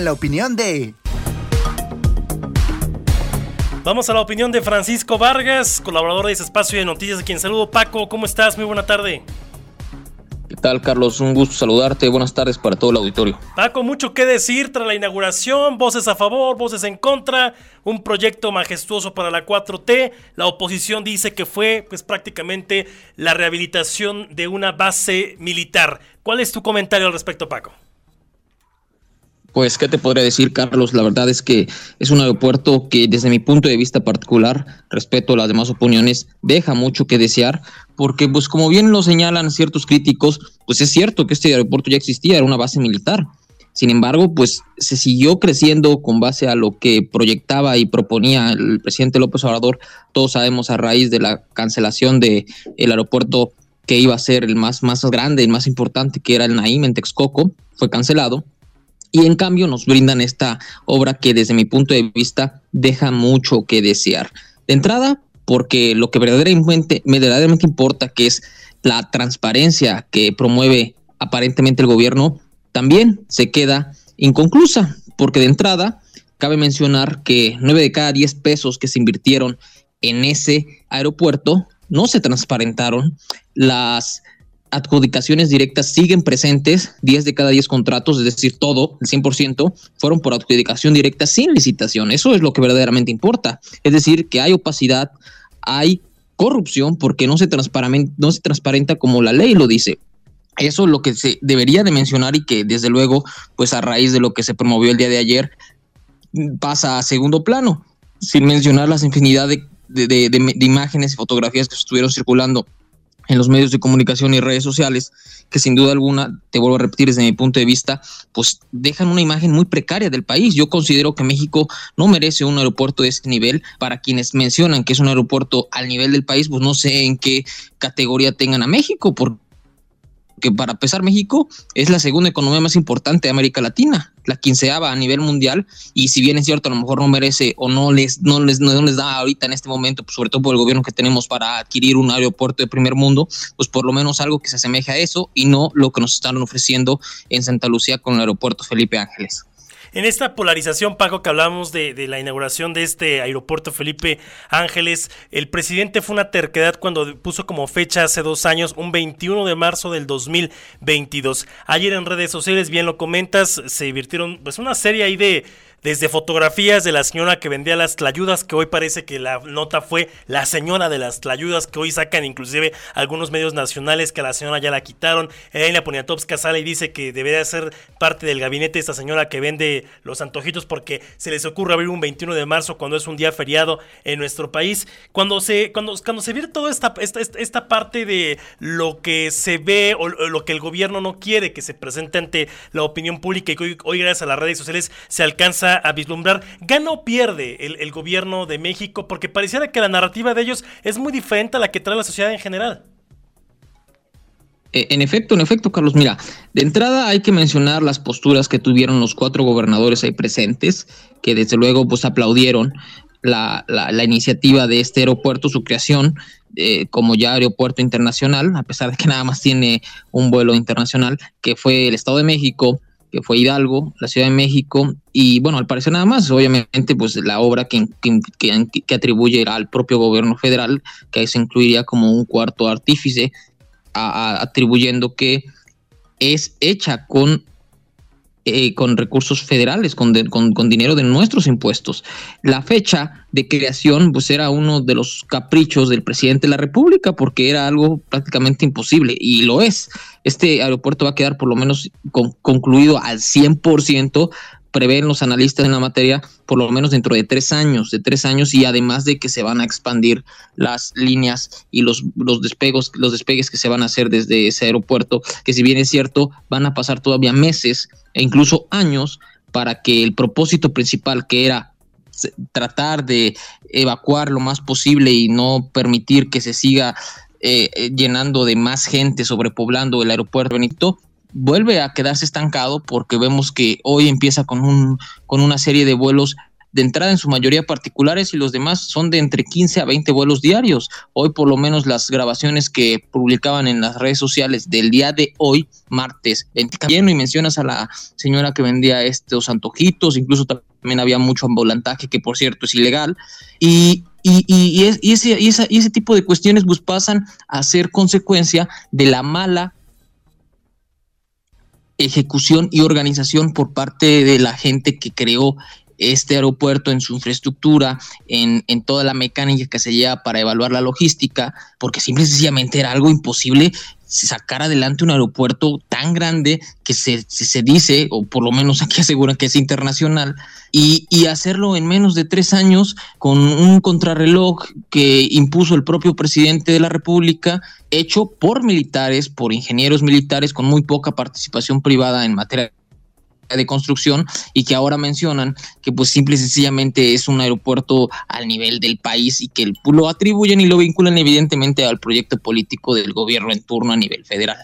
en la opinión de... Vamos a la opinión de Francisco Vargas, colaborador de ese espacio de noticias, a quien saludo. Paco, ¿cómo estás? Muy buena tarde. ¿Qué tal, Carlos? Un gusto saludarte. Buenas tardes para todo el auditorio. Paco, mucho que decir tras la inauguración, voces a favor, voces en contra, un proyecto majestuoso para la 4T. La oposición dice que fue pues prácticamente la rehabilitación de una base militar. ¿Cuál es tu comentario al respecto, Paco? Pues, ¿qué te podría decir, Carlos? La verdad es que es un aeropuerto que desde mi punto de vista particular, respeto a las demás opiniones, deja mucho que desear, porque pues como bien lo señalan ciertos críticos, pues es cierto que este aeropuerto ya existía, era una base militar. Sin embargo, pues se siguió creciendo con base a lo que proyectaba y proponía el presidente López Obrador, todos sabemos a raíz de la cancelación del el aeropuerto que iba a ser el más, más grande, el más importante, que era el Naim en Texcoco, fue cancelado y en cambio nos brindan esta obra que desde mi punto de vista deja mucho que desear. De entrada, porque lo que verdaderamente, verdaderamente importa, que es la transparencia que promueve aparentemente el gobierno, también se queda inconclusa, porque de entrada cabe mencionar que nueve de cada 10 pesos que se invirtieron en ese aeropuerto no se transparentaron, las adjudicaciones directas siguen presentes, 10 de cada 10 contratos, es decir, todo, el 100%, fueron por adjudicación directa sin licitación. Eso es lo que verdaderamente importa. Es decir, que hay opacidad, hay corrupción porque no se, transparenta, no se transparenta como la ley lo dice. Eso es lo que se debería de mencionar y que desde luego, pues a raíz de lo que se promovió el día de ayer, pasa a segundo plano, sin mencionar las infinidad de, de imágenes y fotografías que estuvieron circulando en los medios de comunicación y redes sociales, que sin duda alguna, te vuelvo a repetir desde mi punto de vista, pues dejan una imagen muy precaria del país. Yo considero que México no merece un aeropuerto de este nivel. Para quienes mencionan que es un aeropuerto al nivel del país, pues no sé en qué categoría tengan a México, porque que para pesar México es la segunda economía más importante de América Latina, la quinceava a nivel mundial, y si bien es cierto, a lo mejor no merece o no les, no les, no les da ahorita en este momento, pues sobre todo por el gobierno que tenemos para adquirir un aeropuerto de primer mundo, pues por lo menos algo que se asemeje a eso y no lo que nos están ofreciendo en Santa Lucía con el aeropuerto Felipe Ángeles. En esta polarización, Paco, que hablamos de, de, la inauguración de este aeropuerto Felipe Ángeles, el presidente fue una terquedad cuando puso como fecha hace dos años, un 21 de marzo del 2022. Ayer en redes sociales, bien lo comentas, se divirtieron pues una serie ahí de desde fotografías de la señora que vendía las tlayudas, que hoy parece que la nota fue la señora de las tlayudas, que hoy sacan inclusive algunos medios nacionales que a la señora ya la quitaron. Elena Poniatowska sale y dice que debería ser parte del gabinete esta señora que vende los antojitos porque se les ocurre abrir un 21 de marzo cuando es un día feriado en nuestro país. Cuando se, cuando, cuando se ve toda esta, esta, esta parte de lo que se ve o lo que el gobierno no quiere que se presente ante la opinión pública y que hoy, hoy gracias a las redes sociales se alcanza a vislumbrar, ¿gana o pierde el, gobierno de México? Porque pareciera que la narrativa de ellos es muy diferente a la que trae la sociedad en general. Eh, en efecto, en efecto, Carlos, mira, de entrada hay que mencionar las posturas que tuvieron los cuatro gobernadores ahí presentes, que desde luego pues aplaudieron la, iniciativa de este aeropuerto, su creación eh, como ya aeropuerto internacional, a pesar de que nada más tiene un vuelo internacional, que fue el Estado de México, que fue Hidalgo, la Ciudad de México, y bueno, al parecer nada más, obviamente, pues la obra que, que, atribuye al propio gobierno federal, que ahí se incluiría como un cuarto artífice, atribuyendo que es hecha con eh, con recursos federales, con, con, dinero de nuestros impuestos. La fecha de creación pues era uno de los caprichos del presidente de la República porque era algo prácticamente imposible y lo es. Este aeropuerto va a quedar por lo menos concluido al 100% prevén los analistas en la materia por lo menos dentro de tres años, de tres años y además de que se van a expandir las líneas y los, los despegos, los despegues que se van a hacer desde ese aeropuerto, que si bien es cierto, van a pasar todavía meses e incluso años para que el propósito principal que era tratar de evacuar lo más posible y no permitir que se siga eh, eh, llenando de más gente, sobrepoblando el aeropuerto Benito, vuelve a quedarse estancado porque vemos que hoy empieza con, un, con una serie de vuelos de entrada en su mayoría particulares y los demás son de entre 15 a 20 vuelos diarios. Hoy por lo menos las grabaciones que publicaban en las redes sociales del día de hoy, martes 20 y mencionas a la señora que vendía estos antojitos, incluso también había mucho ambulantaje que por cierto es ilegal y y, y, ese, y, ese, tipo de cuestiones pues pasan a ser consecuencia de la mala ejecución y organización por parte de la gente que creó este aeropuerto en su infraestructura, en, en, toda la mecánica que se lleva para evaluar la logística, porque simple y sencillamente era algo imposible sacar adelante un aeropuerto tan grande que se, se, dice, o por lo menos aquí aseguran que es internacional, y, y, hacerlo en menos de tres años con un contrarreloj que impuso el propio presidente de la República, hecho por militares, por ingenieros militares, con muy poca participación privada en materia de construcción y que ahora mencionan que pues simple y sencillamente es un aeropuerto al nivel del país y que lo atribuyen y lo vinculan evidentemente al proyecto político del gobierno en turno a nivel federal.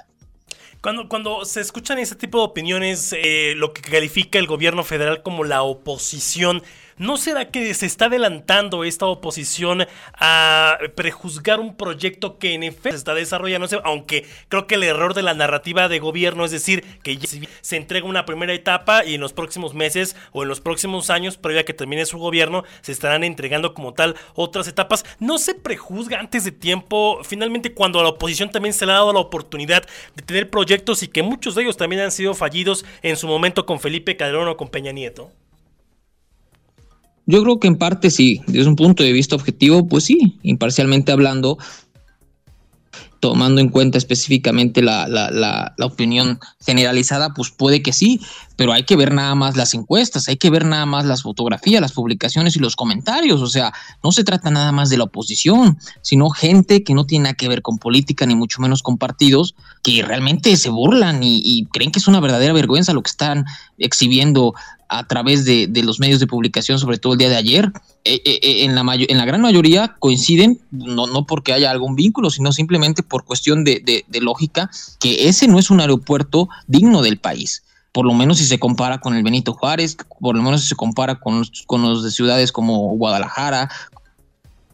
Cuando, cuando se escuchan ese tipo de opiniones, eh, lo que califica el gobierno federal como la oposición, ¿No será que se está adelantando esta oposición a prejuzgar un proyecto que en efecto se está desarrollando? Aunque creo que el error de la narrativa de gobierno es decir que se entrega una primera etapa y en los próximos meses o en los próximos años, previa a que termine su gobierno, se estarán entregando como tal otras etapas. No se prejuzga antes de tiempo, finalmente cuando a la oposición también se le ha dado la oportunidad de tener proyectos y que muchos de ellos también han sido fallidos en su momento con Felipe Calderón o con Peña Nieto. Yo creo que en parte sí, desde un punto de vista objetivo, pues sí, imparcialmente hablando, tomando en cuenta específicamente la, la, la, opinión generalizada, pues puede que sí, pero hay que ver nada más las encuestas, hay que ver nada más las fotografías, las publicaciones y los comentarios, o sea, no se trata nada más de la oposición, sino gente que no tiene nada que ver con política, ni mucho menos con partidos, que realmente se burlan y, y creen que es una verdadera vergüenza lo que están exhibiendo a través de, los medios de publicación, sobre todo el día de ayer, eh, eh, eh, en, la en la gran mayoría coinciden, no, no porque haya algún vínculo, sino simplemente por cuestión de, de, lógica, que ese no es un aeropuerto digno del país. Por lo menos si se compara con el Benito Juárez, por lo menos si se compara con con los de ciudades como Guadalajara,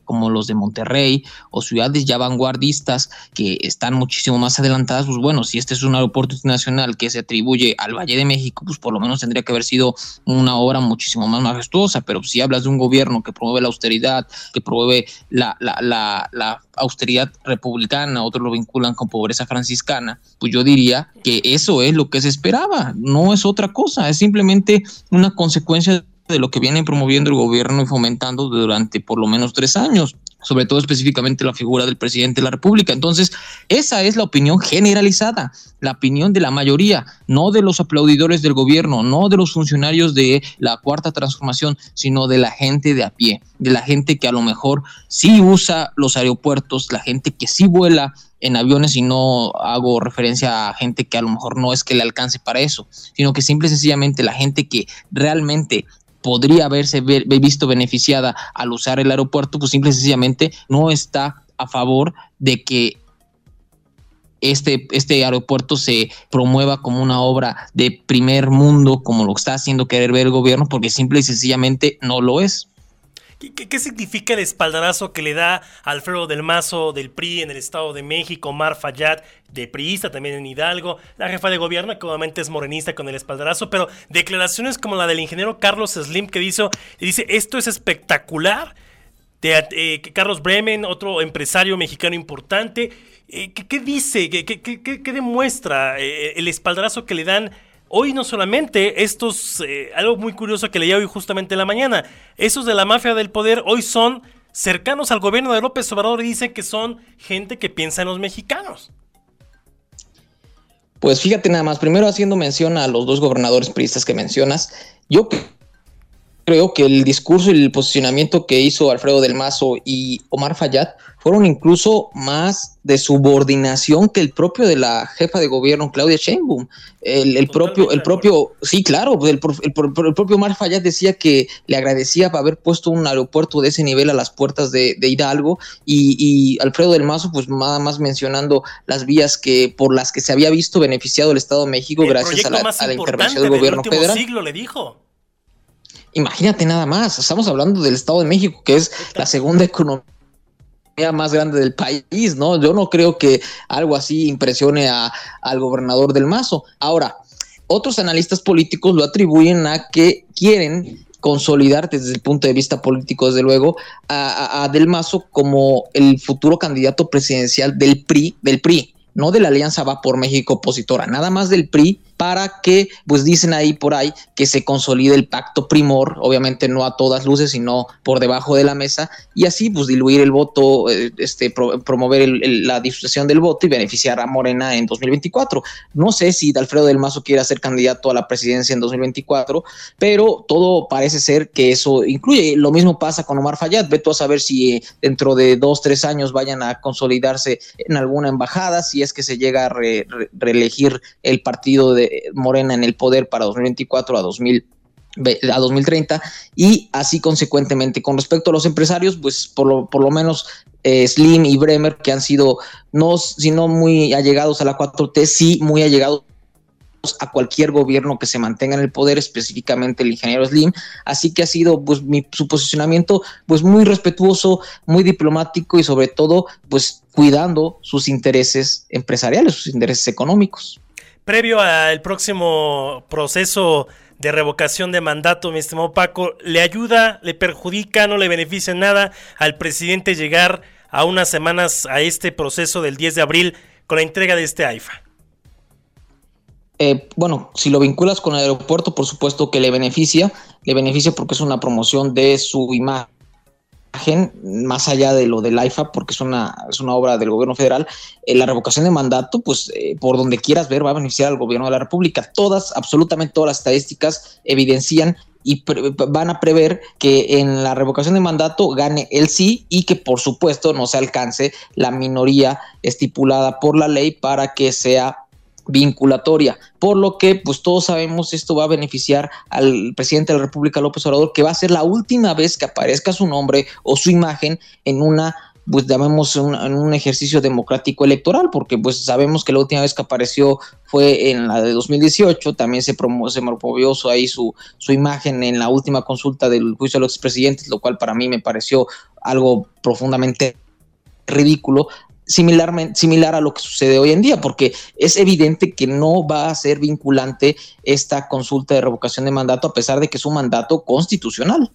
como los de Monterrey o ciudades ya vanguardistas que están muchísimo más adelantadas, pues bueno, si este es un aeropuerto internacional que se atribuye al Valle de México, pues por lo menos tendría que haber sido una obra muchísimo más majestuosa, pero si hablas de un gobierno que promueve la austeridad, que promueve la, la, la, la austeridad republicana, otros lo vinculan con pobreza franciscana, pues yo diría que eso es lo que se esperaba, no es otra cosa, es simplemente una consecuencia de lo que viene promoviendo el gobierno y fomentando durante por lo menos tres años sobre todo específicamente la figura del presidente de la República. Entonces, esa es la opinión generalizada, la opinión de la mayoría, no de los aplaudidores del gobierno, no de los funcionarios de la cuarta transformación, sino de la gente de a pie, de la gente que a lo mejor sí usa los aeropuertos, la gente que sí vuela en aviones y no hago referencia a gente que a lo mejor no es que le alcance para eso, sino que simple y sencillamente la gente que realmente podría haberse visto beneficiada al usar el aeropuerto, pues simple y sencillamente no está a favor de que este, este aeropuerto se promueva como una obra de primer mundo, como lo está haciendo querer ver el gobierno, porque simple y sencillamente no lo es. ¿Qué, significa el espaldarazo que le da Alfredo del Mazo del PRI en el Estado de México, Mar Fayad de priista también en Hidalgo, la jefa de gobierno que obviamente es morenista con el espaldarazo, pero declaraciones como la del ingeniero Carlos Slim que dice, esto es espectacular, eh, Carlos Bremen, otro empresario mexicano importante, eh, ¿qué, dice? ¿Qué, qué demuestra eh, el espaldarazo que le dan? Hoy no solamente estos, eh, algo muy curioso que leía hoy justamente en la mañana, esos de la mafia del poder hoy son cercanos al gobierno de López Obrador y dicen que son gente que piensa en los mexicanos. Pues fíjate nada más, primero haciendo mención a los dos gobernadores priistas que mencionas, yo creo que el discurso y el posicionamiento que hizo Alfredo del Mazo y Omar Fayad fueron incluso más de subordinación que el propio de la jefa de gobierno Claudia Sheinbaum. El, propio, el propio, sí, claro, el, propio Omar Fayad decía que le agradecía haber puesto un aeropuerto de ese nivel a las puertas de, Hidalgo y, Alfredo del Mazo, pues nada más mencionando las vías que por las que se había visto beneficiado el Estado de México gracias a la, intervención del gobierno federal. siglo le dijo. Imagínate nada más, estamos hablando del Estado de México, que es la segunda economía más grande del país, ¿no? Yo no creo que algo así impresione a, al gobernador del Mazo. Ahora, otros analistas políticos lo atribuyen a que quieren consolidar desde el punto de vista político, desde luego, a, a, Del Mazo como el futuro candidato presidencial del PRI, del PRI, no de la Alianza Va por México opositora, nada más del PRI para que, pues dicen ahí por ahí, que se consolide el pacto primor, obviamente no a todas luces, sino por debajo de la mesa, y así pues diluir el voto, eh, este, promover la discusión del voto y beneficiar a Morena en 2024. No sé si Alfredo del Mazo quiere ser candidato a la presidencia en 2024, pero todo parece ser que eso incluye. Lo mismo pasa con Omar Fayad, ve tú a saber si eh, dentro de dos, tres años vayan a consolidarse en alguna embajada, si es que se llega a reelegir el partido de Morena en el poder para 2024 a 2000 a 2030 y así consecuentemente. Con respecto a los empresarios pues por lo, por lo menos eh, Slim y Bremer que han sido no sino muy allegados a la 4T sí muy allegados a cualquier gobierno que se mantenga en el poder, específicamente el ingeniero Slim, así que ha sido pues mi, su posicionamiento pues muy respetuoso, muy diplomático y sobre todo pues cuidando sus intereses empresariales, sus intereses económicos previo al próximo proceso de revocación de mandato, mi estimado Paco, ¿le ayuda, le perjudica, no le beneficia nada al presidente llegar a unas semanas a este proceso del 10 de abril con la entrega de este AIFA? Eh, bueno, si lo vinculas con el aeropuerto, por supuesto que le beneficia, le beneficia porque es una promoción de su imagen más allá de lo del AIFA, porque es una, es una obra del gobierno federal, eh, la revocación de mandato, pues eh, por donde quieras ver, va a beneficiar al gobierno de la República. Todas, absolutamente todas las estadísticas evidencian y van a prever que en la revocación de mandato gane el sí y que por supuesto no se alcance la minoría estipulada por la ley para que sea vinculatoria, por lo que pues todos sabemos esto va a beneficiar al presidente de la República López Obrador, que va a ser la última vez que aparezca su nombre o su imagen en una pues llamemos un, en un ejercicio democrático electoral, porque pues sabemos que la última vez que apareció fue en la de 2018, también se, promovió, se promovió ahí su, su imagen en la última consulta del juicio de los expresidentes, lo cual para mí me pareció algo profundamente ridículo, similar, similar a lo que sucede hoy en día, porque es evidente que no va a ser vinculante esta consulta de revocación de mandato a pesar de que es un mandato constitucional.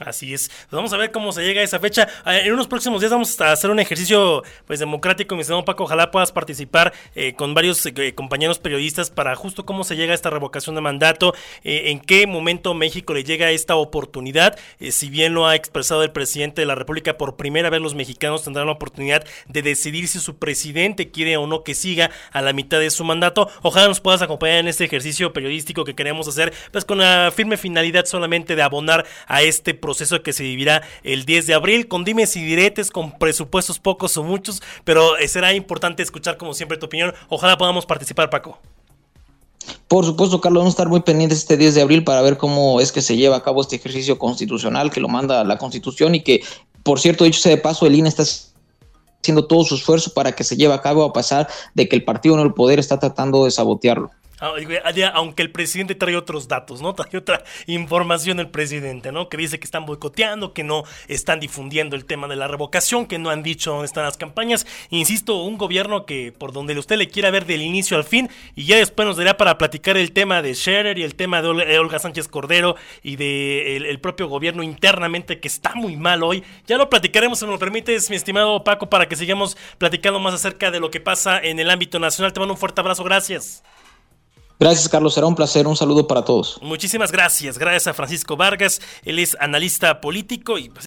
Así es. Pues vamos a ver cómo se llega a esa fecha. Ah, en unos próximos días vamos a hacer un ejercicio pues democrático, mi estimado Paco. Ojalá puedas participar eh, con varios eh, compañeros periodistas para justo cómo se llega a esta revocación de mandato, eh, en qué momento México le llega esta oportunidad. si bien lo ha expresado el presidente de la República, por primera vez los mexicanos tendrán la oportunidad de decidir si su presidente quiere o no que siga a la mitad de su mandato. Ojalá nos puedas acompañar en este ejercicio periodístico que queremos hacer, pues con la firme finalidad solamente de abonar a este proceso que se vivirá el 10 de abril, con dimes y diretes, con presupuestos pocos o muchos, pero eh, será importante escuchar como siempre tu opinión. Ojalá podamos participar, Paco. Por supuesto, Carlos, vamos a estar muy pendientes este 10 de abril para ver cómo es que se lleva a cabo este ejercicio constitucional que lo manda la Constitución y que, por cierto, dicho sea de paso, el INE está haciendo todo su esfuerzo para que se lleve a cabo a pesar de que el partido en el poder está tratando de sabotearlo. Ah, aunque el presidente trae otros datos, ¿no? Trae otra información el presidente, ¿no? Que dice que están boicoteando, que no están difundiendo el tema de la revocación, que no han dicho dónde están las campañas. Insisto, un gobierno que por donde usted le quiera ver del inicio al fin, y ya después nos dará para platicar el tema de Scherer y el tema de Olga Sánchez Cordero y de el, propio gobierno internamente que está muy mal hoy. Ya lo platicaremos, si me lo permites, mi estimado Paco, para que sigamos platicando más acerca de lo que pasa en el ámbito nacional. Te mando un fuerte abrazo, gracias. Gracias, Carlos. Será un placer. Un saludo para todos. Muchísimas gracias. Gracias a Francisco Vargas. Él es analista político y pues,